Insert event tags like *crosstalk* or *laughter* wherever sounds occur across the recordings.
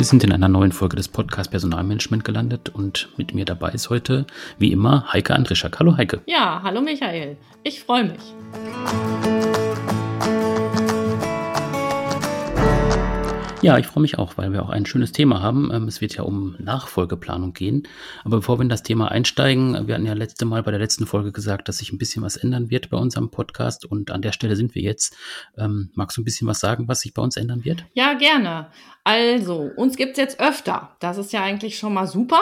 Sie sind in einer neuen Folge des Podcast Personalmanagement gelandet und mit mir dabei ist heute, wie immer, Heike Andrischak. Hallo Heike. Ja, hallo Michael. Ich freue mich. Ja, ich freue mich auch, weil wir auch ein schönes Thema haben. Ähm, es wird ja um Nachfolgeplanung gehen. Aber bevor wir in das Thema einsteigen, wir hatten ja letzte Mal bei der letzten Folge gesagt, dass sich ein bisschen was ändern wird bei unserem Podcast. Und an der Stelle sind wir jetzt. Ähm, magst du ein bisschen was sagen, was sich bei uns ändern wird? Ja, gerne. Also, uns gibt's jetzt öfter. Das ist ja eigentlich schon mal super.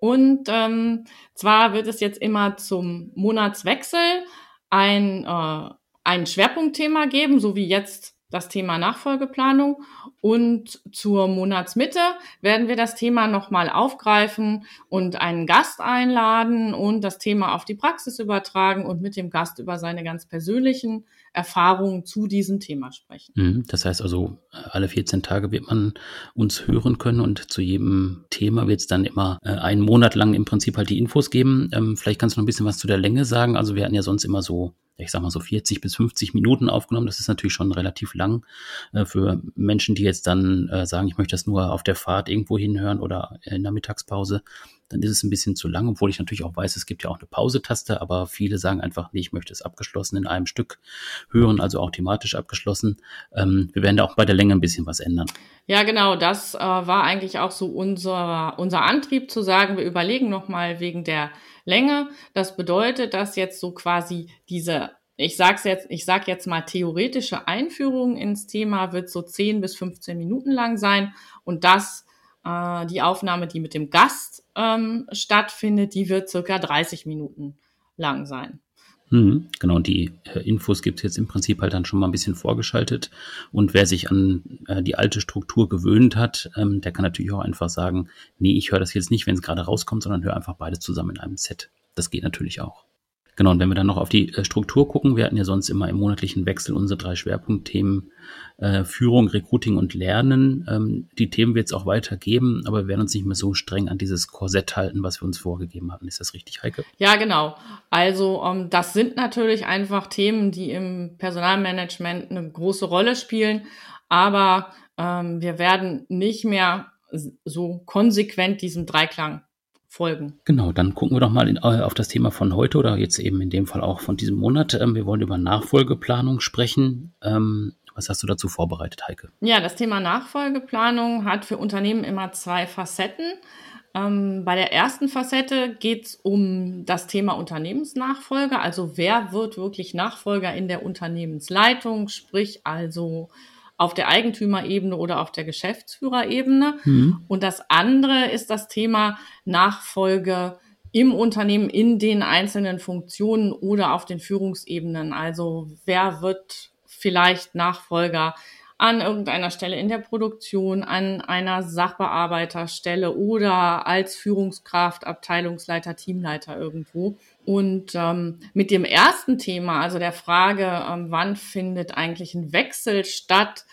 Und ähm, zwar wird es jetzt immer zum Monatswechsel ein, äh, ein Schwerpunktthema geben, so wie jetzt das Thema Nachfolgeplanung und zur Monatsmitte werden wir das Thema nochmal aufgreifen und einen Gast einladen und das Thema auf die Praxis übertragen und mit dem Gast über seine ganz persönlichen Erfahrungen zu diesem Thema sprechen. Mhm. Das heißt also, alle 14 Tage wird man uns hören können und zu jedem Thema wird es dann immer äh, einen Monat lang im Prinzip halt die Infos geben. Ähm, vielleicht kannst du noch ein bisschen was zu der Länge sagen. Also wir hatten ja sonst immer so ich sag mal so 40 bis 50 Minuten aufgenommen. Das ist natürlich schon relativ lang äh, für Menschen, die jetzt dann äh, sagen, ich möchte das nur auf der Fahrt irgendwo hinhören oder in der Mittagspause. Dann ist es ein bisschen zu lang, obwohl ich natürlich auch weiß, es gibt ja auch eine Pausetaste, aber viele sagen einfach, nee, ich möchte es abgeschlossen in einem Stück hören, also auch thematisch abgeschlossen. Ähm, wir werden da auch bei der Länge ein bisschen was ändern. Ja, genau, das äh, war eigentlich auch so unser, unser Antrieb zu sagen, wir überlegen nochmal wegen der Länge. Das bedeutet, dass jetzt so quasi diese, ich sag's jetzt, ich sag jetzt mal theoretische Einführung ins Thema wird so 10 bis 15 Minuten lang sein und das äh, die Aufnahme, die mit dem Gast ähm, stattfindet, die wird circa 30 Minuten lang sein. Mhm, genau, und die äh, Infos gibt es jetzt im Prinzip halt dann schon mal ein bisschen vorgeschaltet. Und wer sich an äh, die alte Struktur gewöhnt hat, ähm, der kann natürlich auch einfach sagen, nee, ich höre das jetzt nicht, wenn es gerade rauskommt, sondern höre einfach beides zusammen in einem Set. Das geht natürlich auch. Genau, und wenn wir dann noch auf die äh, Struktur gucken, wir hatten ja sonst immer im monatlichen Wechsel unsere drei Schwerpunktthemen äh, Führung, Recruiting und Lernen. Ähm, die Themen wird es auch weitergeben, aber wir werden uns nicht mehr so streng an dieses Korsett halten, was wir uns vorgegeben hatten. Ist das richtig, Heike? Ja, genau. Also ähm, das sind natürlich einfach Themen, die im Personalmanagement eine große Rolle spielen, aber ähm, wir werden nicht mehr so konsequent diesem Dreiklang folgen. Genau, dann gucken wir doch mal in, äh, auf das Thema von heute oder jetzt eben in dem Fall auch von diesem Monat. Ähm, wir wollen über Nachfolgeplanung sprechen. Ähm, was hast du dazu vorbereitet, Heike? Ja, das Thema Nachfolgeplanung hat für Unternehmen immer zwei Facetten. Ähm, bei der ersten Facette geht es um das Thema Unternehmensnachfolge, also wer wird wirklich Nachfolger in der Unternehmensleitung, sprich also auf der Eigentümerebene oder auf der Geschäftsführerebene. Mhm. Und das andere ist das Thema Nachfolge im Unternehmen in den einzelnen Funktionen oder auf den Führungsebenen. Also wer wird vielleicht Nachfolger an irgendeiner Stelle in der Produktion, an einer Sachbearbeiterstelle oder als Führungskraft, Abteilungsleiter, Teamleiter irgendwo. Und ähm, mit dem ersten Thema, also der Frage, ähm, wann findet eigentlich ein Wechsel statt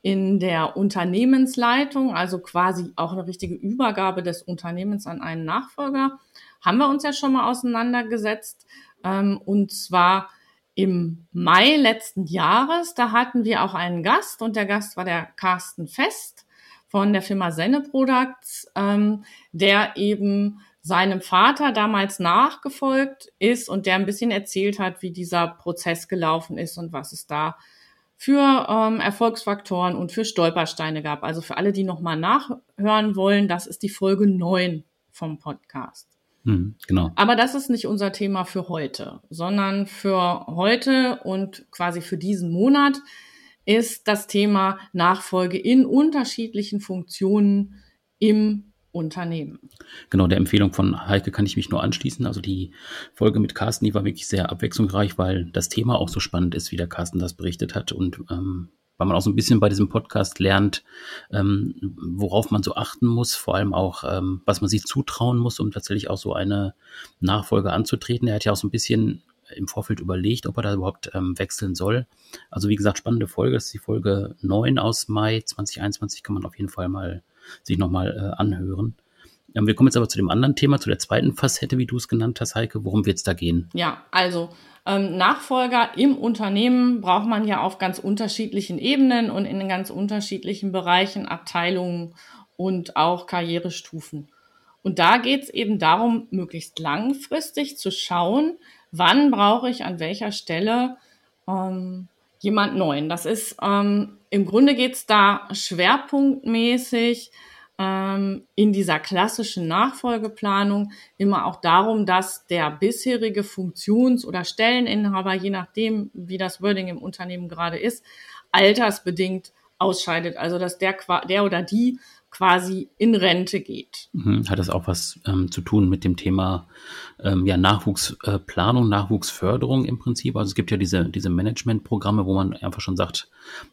in der Unternehmensleitung, also quasi auch eine richtige Übergabe des Unternehmens an einen Nachfolger, haben wir uns ja schon mal auseinandergesetzt. Ähm, und zwar im Mai letzten Jahres. Da hatten wir auch einen Gast und der Gast war der Carsten Fest von der Firma Senne Products, ähm, der eben seinem Vater damals nachgefolgt ist und der ein bisschen erzählt hat, wie dieser Prozess gelaufen ist und was es da für ähm, Erfolgsfaktoren und für Stolpersteine gab. Also für alle, die nochmal nachhören wollen, das ist die Folge 9 vom Podcast. Hm, genau. Aber das ist nicht unser Thema für heute, sondern für heute und quasi für diesen Monat ist das Thema Nachfolge in unterschiedlichen Funktionen im Unternehmen. Genau, der Empfehlung von Heike kann ich mich nur anschließen. Also die Folge mit Carsten, die war wirklich sehr abwechslungsreich, weil das Thema auch so spannend ist, wie der Carsten das berichtet hat und ähm, weil man auch so ein bisschen bei diesem Podcast lernt, ähm, worauf man so achten muss, vor allem auch, ähm, was man sich zutrauen muss, um tatsächlich auch so eine Nachfolge anzutreten. Er hat ja auch so ein bisschen im Vorfeld überlegt, ob er da überhaupt ähm, wechseln soll. Also wie gesagt, spannende Folge. Das ist die Folge 9 aus Mai 2021, kann man auf jeden Fall mal sich nochmal äh, anhören. Wir kommen jetzt aber zu dem anderen Thema, zu der zweiten Facette, wie du es genannt hast, Heike. Worum wird es da gehen? Ja, also ähm, Nachfolger im Unternehmen braucht man ja auf ganz unterschiedlichen Ebenen und in ganz unterschiedlichen Bereichen, Abteilungen und auch Karrierestufen. Und da geht es eben darum, möglichst langfristig zu schauen, wann brauche ich an welcher Stelle ähm, jemand Neuen. Das ist ähm, im Grunde geht es da schwerpunktmäßig ähm, in dieser klassischen Nachfolgeplanung immer auch darum, dass der bisherige Funktions- oder Stelleninhaber, je nachdem, wie das Wording im Unternehmen gerade ist, altersbedingt ausscheidet. Also dass der, der oder die quasi in Rente geht. Mhm. Hat das auch was ähm, zu tun mit dem Thema ähm, ja, Nachwuchsplanung, äh, Nachwuchsförderung im Prinzip? Also es gibt ja diese, diese Managementprogramme, wo man einfach schon sagt,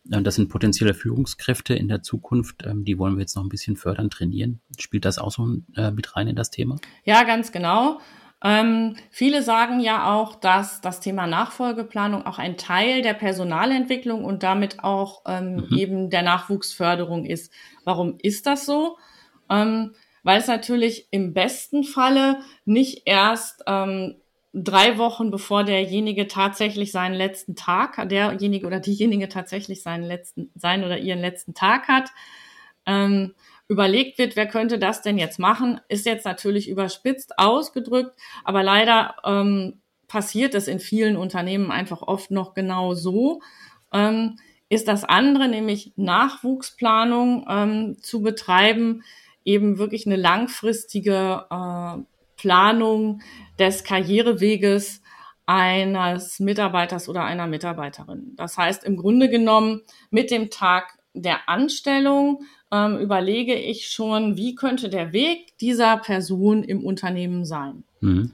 äh, das sind potenzielle Führungskräfte in der Zukunft, ähm, die wollen wir jetzt noch ein bisschen fördern, trainieren. Spielt das auch so äh, mit rein in das Thema? Ja, ganz genau. Ähm, viele sagen ja auch, dass das Thema Nachfolgeplanung auch ein Teil der Personalentwicklung und damit auch ähm, mhm. eben der Nachwuchsförderung ist. Warum ist das so? Ähm, weil es natürlich im besten Falle nicht erst ähm, drei Wochen bevor derjenige tatsächlich seinen letzten Tag, derjenige oder diejenige tatsächlich seinen letzten, seinen oder ihren letzten Tag hat, ähm, überlegt wird, wer könnte das denn jetzt machen, ist jetzt natürlich überspitzt ausgedrückt, aber leider ähm, passiert es in vielen Unternehmen einfach oft noch genau so. Ähm, ist das andere, nämlich Nachwuchsplanung ähm, zu betreiben, eben wirklich eine langfristige äh, Planung des Karriereweges eines Mitarbeiters oder einer Mitarbeiterin. Das heißt, im Grunde genommen mit dem Tag der Anstellung ähm, überlege ich schon, wie könnte der Weg dieser Person im Unternehmen sein. Mhm.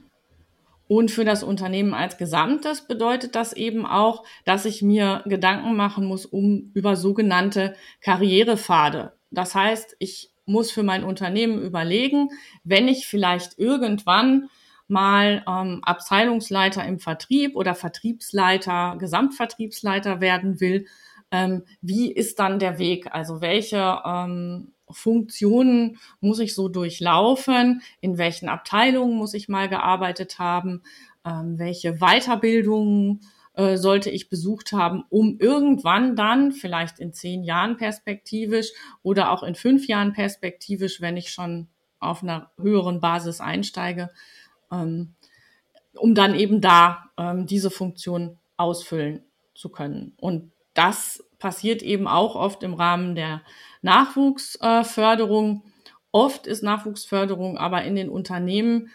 Und für das Unternehmen als Gesamtes bedeutet das eben auch, dass ich mir Gedanken machen muss um über sogenannte Karrierepfade. Das heißt, ich muss für mein Unternehmen überlegen, wenn ich vielleicht irgendwann mal ähm, Abteilungsleiter im Vertrieb oder Vertriebsleiter, Gesamtvertriebsleiter werden will, ähm, wie ist dann der Weg? Also welche ähm, Funktionen muss ich so durchlaufen? In welchen Abteilungen muss ich mal gearbeitet haben? Ähm, welche Weiterbildungen äh, sollte ich besucht haben, um irgendwann dann, vielleicht in zehn Jahren perspektivisch oder auch in fünf Jahren perspektivisch, wenn ich schon auf einer höheren Basis einsteige, ähm, um dann eben da ähm, diese Funktion ausfüllen zu können. Und das passiert eben auch oft im Rahmen der Nachwuchsförderung. Oft ist Nachwuchsförderung aber in den Unternehmen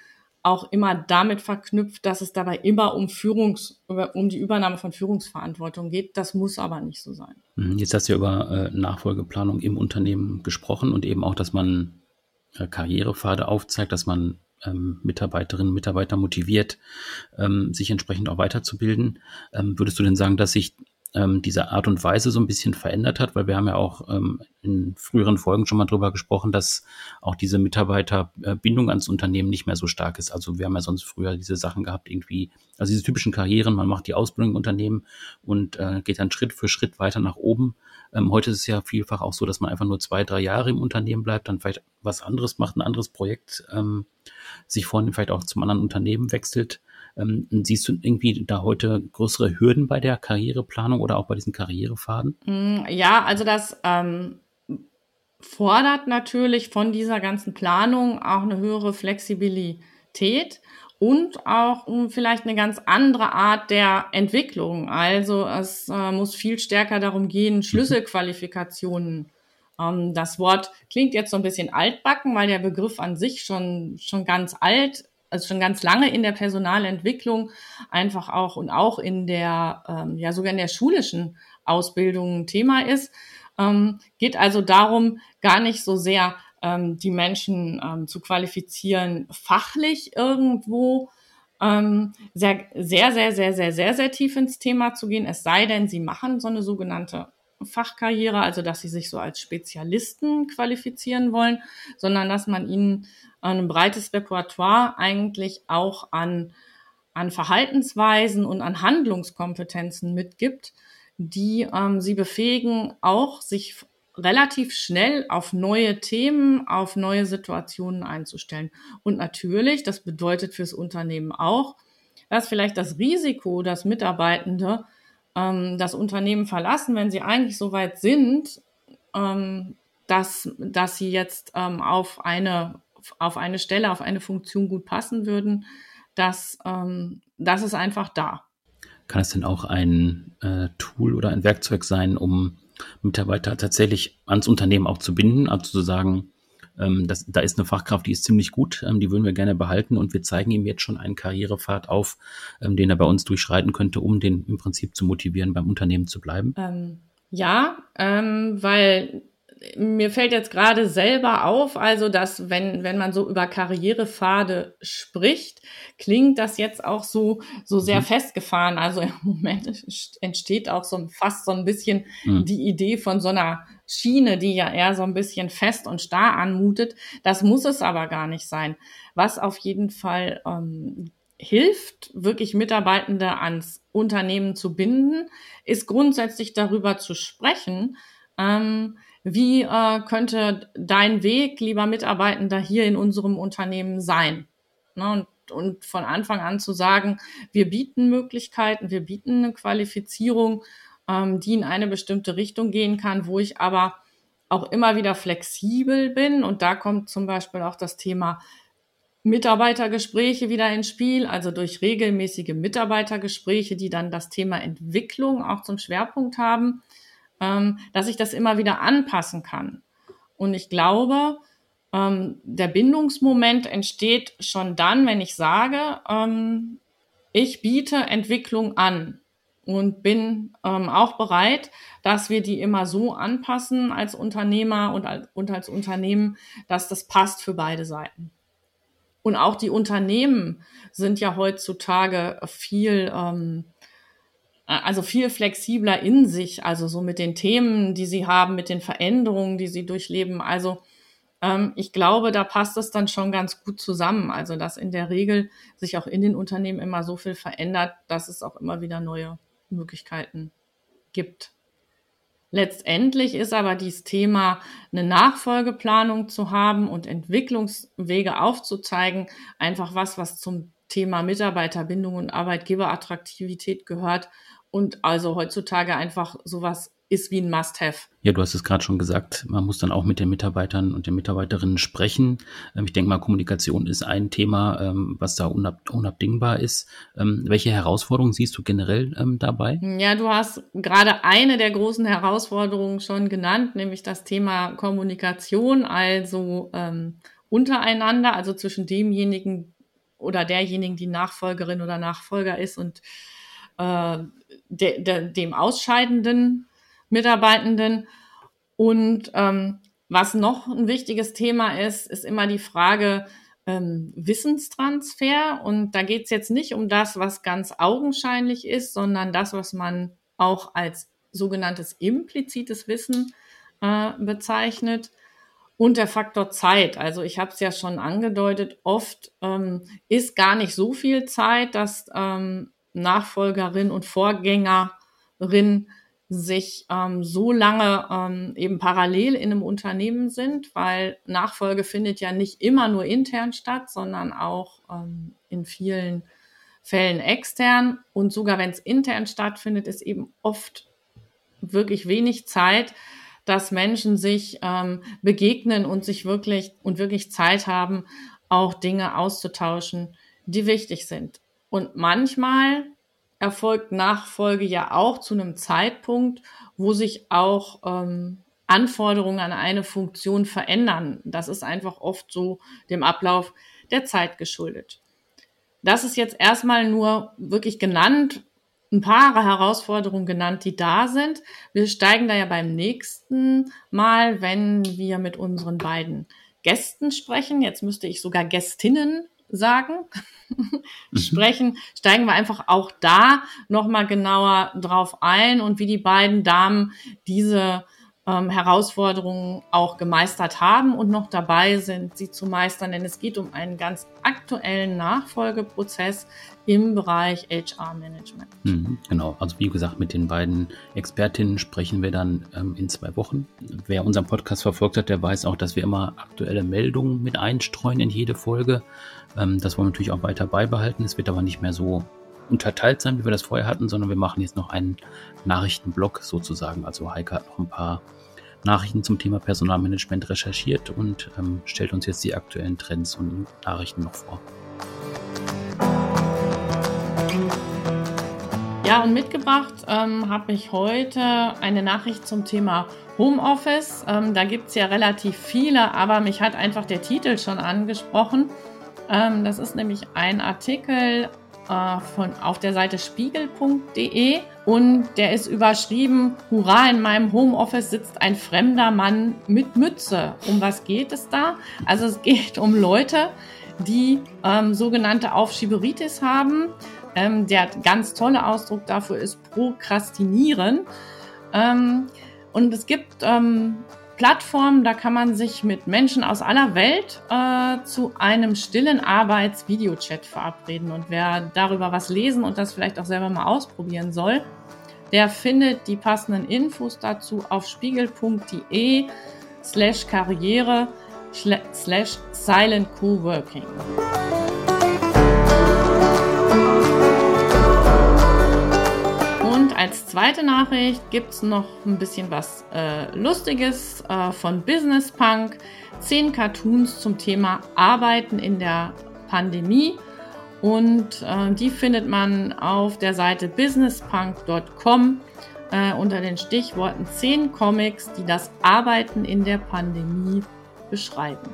auch immer damit verknüpft, dass es dabei immer um Führungs, um die Übernahme von Führungsverantwortung geht. Das muss aber nicht so sein. Mhm, jetzt hast du ja über äh, Nachfolgeplanung im Unternehmen gesprochen und eben auch, dass man äh, Karrierepfade aufzeigt, dass man ähm, Mitarbeiterinnen und Mitarbeiter motiviert, ähm, sich entsprechend auch weiterzubilden. Ähm, würdest du denn sagen, dass sich ähm, diese Art und Weise so ein bisschen verändert hat, weil wir haben ja auch ähm, in früheren Folgen schon mal drüber gesprochen, dass auch diese Mitarbeiterbindung ans Unternehmen nicht mehr so stark ist. Also wir haben ja sonst früher diese Sachen gehabt, irgendwie, also diese typischen Karrieren, man macht die Ausbildung im Unternehmen und äh, geht dann Schritt für Schritt weiter nach oben. Ähm, heute ist es ja vielfach auch so, dass man einfach nur zwei, drei Jahre im Unternehmen bleibt, dann vielleicht was anderes macht, ein anderes Projekt, ähm, sich vorhin vielleicht auch zum anderen Unternehmen wechselt. Ähm, siehst du irgendwie da heute größere Hürden bei der Karriereplanung oder auch bei diesen Karrierefaden? Mm, ja, also das ähm, fordert natürlich von dieser ganzen Planung auch eine höhere Flexibilität und auch um, vielleicht eine ganz andere Art der Entwicklung. Also es äh, muss viel stärker darum gehen, mhm. Schlüsselqualifikationen ähm, das Wort klingt jetzt so ein bisschen altbacken, weil der Begriff an sich schon, schon ganz alt also schon ganz lange in der Personalentwicklung einfach auch und auch in der, ähm, ja sogar in der schulischen Ausbildung Thema ist. Ähm, geht also darum, gar nicht so sehr ähm, die Menschen ähm, zu qualifizieren, fachlich irgendwo ähm, sehr, sehr, sehr, sehr, sehr, sehr, sehr tief ins Thema zu gehen. Es sei denn, sie machen so eine sogenannte Fachkarriere, also dass sie sich so als Spezialisten qualifizieren wollen, sondern dass man ihnen ein breites Repertoire eigentlich auch an, an Verhaltensweisen und an Handlungskompetenzen mitgibt, die ähm, sie befähigen, auch sich relativ schnell auf neue Themen, auf neue Situationen einzustellen. Und natürlich, das bedeutet fürs Unternehmen auch, dass vielleicht das Risiko, dass Mitarbeitende ähm, das Unternehmen verlassen, wenn sie eigentlich so weit sind, ähm, dass, dass sie jetzt ähm, auf, eine, auf eine Stelle, auf eine Funktion gut passen würden, das, ähm, das ist einfach da. Kann es denn auch ein äh, Tool oder ein Werkzeug sein, um Mitarbeiter tatsächlich ans Unternehmen auch zu binden, also zu sagen, ähm, das, da ist eine Fachkraft, die ist ziemlich gut, ähm, die würden wir gerne behalten und wir zeigen ihm jetzt schon einen Karrierepfad auf, ähm, den er bei uns durchschreiten könnte, um den im Prinzip zu motivieren, beim Unternehmen zu bleiben? Ähm, ja, ähm, weil mir fällt jetzt gerade selber auf, also dass wenn, wenn man so über Karrierepfade spricht, klingt das jetzt auch so, so sehr mhm. festgefahren. Also im Moment *laughs* entsteht auch so fast so ein bisschen mhm. die Idee von so einer Schiene, die ja eher so ein bisschen fest und starr anmutet. Das muss es aber gar nicht sein. Was auf jeden Fall ähm, hilft, wirklich Mitarbeitende ans Unternehmen zu binden, ist grundsätzlich darüber zu sprechen, ähm, wie äh, könnte dein Weg, lieber Mitarbeitender, hier in unserem Unternehmen sein? Ne? Und, und von Anfang an zu sagen, wir bieten Möglichkeiten, wir bieten eine Qualifizierung, ähm, die in eine bestimmte Richtung gehen kann, wo ich aber auch immer wieder flexibel bin. Und da kommt zum Beispiel auch das Thema Mitarbeitergespräche wieder ins Spiel, also durch regelmäßige Mitarbeitergespräche, die dann das Thema Entwicklung auch zum Schwerpunkt haben ähm, dass ich das immer wieder anpassen kann. Und ich glaube, ähm, der Bindungsmoment entsteht schon dann, wenn ich sage, ähm, ich biete Entwicklung an und bin ähm, auch bereit, dass wir die immer so anpassen als Unternehmer und als, und als Unternehmen, dass das passt für beide Seiten. Und auch die Unternehmen sind ja heutzutage viel ähm, also viel flexibler in sich, also so mit den Themen, die sie haben, mit den Veränderungen, die sie durchleben. Also ähm, ich glaube, da passt es dann schon ganz gut zusammen. Also dass in der Regel sich auch in den Unternehmen immer so viel verändert, dass es auch immer wieder neue Möglichkeiten gibt. Letztendlich ist aber dieses Thema, eine Nachfolgeplanung zu haben und Entwicklungswege aufzuzeigen, einfach was, was zum Thema Mitarbeiterbindung und Arbeitgeberattraktivität gehört und also heutzutage einfach sowas ist wie ein Must-Have. Ja, du hast es gerade schon gesagt, man muss dann auch mit den Mitarbeitern und den Mitarbeiterinnen sprechen. Ähm, ich denke mal, Kommunikation ist ein Thema, ähm, was da unab unabdingbar ist. Ähm, welche Herausforderungen siehst du generell dabei? Ja, du hast gerade eine der großen Herausforderungen schon genannt, nämlich das Thema Kommunikation, also ähm, untereinander, also zwischen demjenigen oder derjenigen, die Nachfolgerin oder Nachfolger ist und äh, de, de, dem ausscheidenden Mitarbeitenden. Und ähm, was noch ein wichtiges Thema ist, ist immer die Frage ähm, Wissenstransfer. Und da geht es jetzt nicht um das, was ganz augenscheinlich ist, sondern das, was man auch als sogenanntes implizites Wissen äh, bezeichnet. Und der Faktor Zeit. Also ich habe es ja schon angedeutet, oft ähm, ist gar nicht so viel Zeit, dass ähm, Nachfolgerin und Vorgängerin sich ähm, so lange ähm, eben parallel in einem Unternehmen sind, weil Nachfolge findet ja nicht immer nur intern statt, sondern auch ähm, in vielen Fällen extern. Und sogar wenn es intern stattfindet, ist eben oft wirklich wenig Zeit, dass Menschen sich ähm, begegnen und sich wirklich und wirklich Zeit haben, auch Dinge auszutauschen, die wichtig sind. Und manchmal erfolgt Nachfolge ja auch zu einem Zeitpunkt, wo sich auch ähm, Anforderungen an eine Funktion verändern. Das ist einfach oft so dem Ablauf der Zeit geschuldet. Das ist jetzt erstmal nur wirklich genannt, ein paar Herausforderungen genannt, die da sind. Wir steigen da ja beim nächsten Mal, wenn wir mit unseren beiden Gästen sprechen. Jetzt müsste ich sogar Gästinnen sagen, *laughs* mhm. sprechen, steigen wir einfach auch da nochmal genauer drauf ein und wie die beiden Damen diese ähm, Herausforderungen auch gemeistert haben und noch dabei sind, sie zu meistern. Denn es geht um einen ganz aktuellen Nachfolgeprozess im Bereich HR-Management. Mhm, genau, also wie gesagt, mit den beiden Expertinnen sprechen wir dann ähm, in zwei Wochen. Wer unseren Podcast verfolgt hat, der weiß auch, dass wir immer aktuelle Meldungen mit einstreuen in jede Folge. Ähm, das wollen wir natürlich auch weiter beibehalten. Es wird aber nicht mehr so unterteilt sein, wie wir das vorher hatten, sondern wir machen jetzt noch einen Nachrichtenblock sozusagen. Also Heike hat noch ein paar Nachrichten zum Thema Personalmanagement recherchiert und ähm, stellt uns jetzt die aktuellen Trends und Nachrichten noch vor. Ja, und mitgebracht ähm, habe ich heute eine Nachricht zum Thema Homeoffice. Ähm, da gibt es ja relativ viele, aber mich hat einfach der Titel schon angesprochen. Ähm, das ist nämlich ein Artikel äh, von, auf der Seite spiegel.de und der ist überschrieben, Hurra, in meinem Homeoffice sitzt ein fremder Mann mit Mütze. Um was geht es da? Also es geht um Leute, die ähm, sogenannte Aufschieberitis haben. Ähm, der ganz tolle Ausdruck dafür ist Prokrastinieren. Ähm, und es gibt ähm, Plattformen, da kann man sich mit Menschen aus aller Welt äh, zu einem stillen Arbeits-Videochat verabreden. Und wer darüber was lesen und das vielleicht auch selber mal ausprobieren soll, der findet die passenden Infos dazu auf spiegel.de slash karriere slash silent coworking. Zweite Nachricht gibt es noch ein bisschen was äh, Lustiges äh, von Business Punk. Zehn Cartoons zum Thema Arbeiten in der Pandemie. Und äh, die findet man auf der Seite businesspunk.com äh, unter den Stichworten 10 Comics, die das Arbeiten in der Pandemie beschreiben.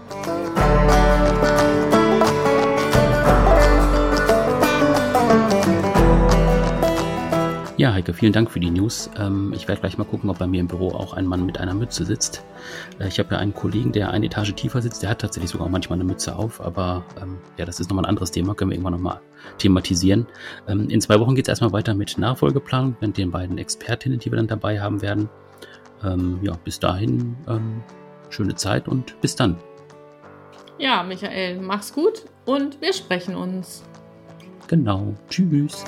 Heike, vielen Dank für die News. Ähm, ich werde gleich mal gucken, ob bei mir im Büro auch ein Mann mit einer Mütze sitzt. Äh, ich habe ja einen Kollegen, der eine Etage tiefer sitzt, der hat tatsächlich sogar manchmal eine Mütze auf, aber ähm, ja, das ist nochmal ein anderes Thema, können wir irgendwann nochmal thematisieren. Ähm, in zwei Wochen geht es erstmal weiter mit Nachfolgeplan mit den beiden Expertinnen, die wir dann dabei haben werden. Ähm, ja, bis dahin ähm, schöne Zeit und bis dann. Ja, Michael, mach's gut und wir sprechen uns. Genau. Tschüss.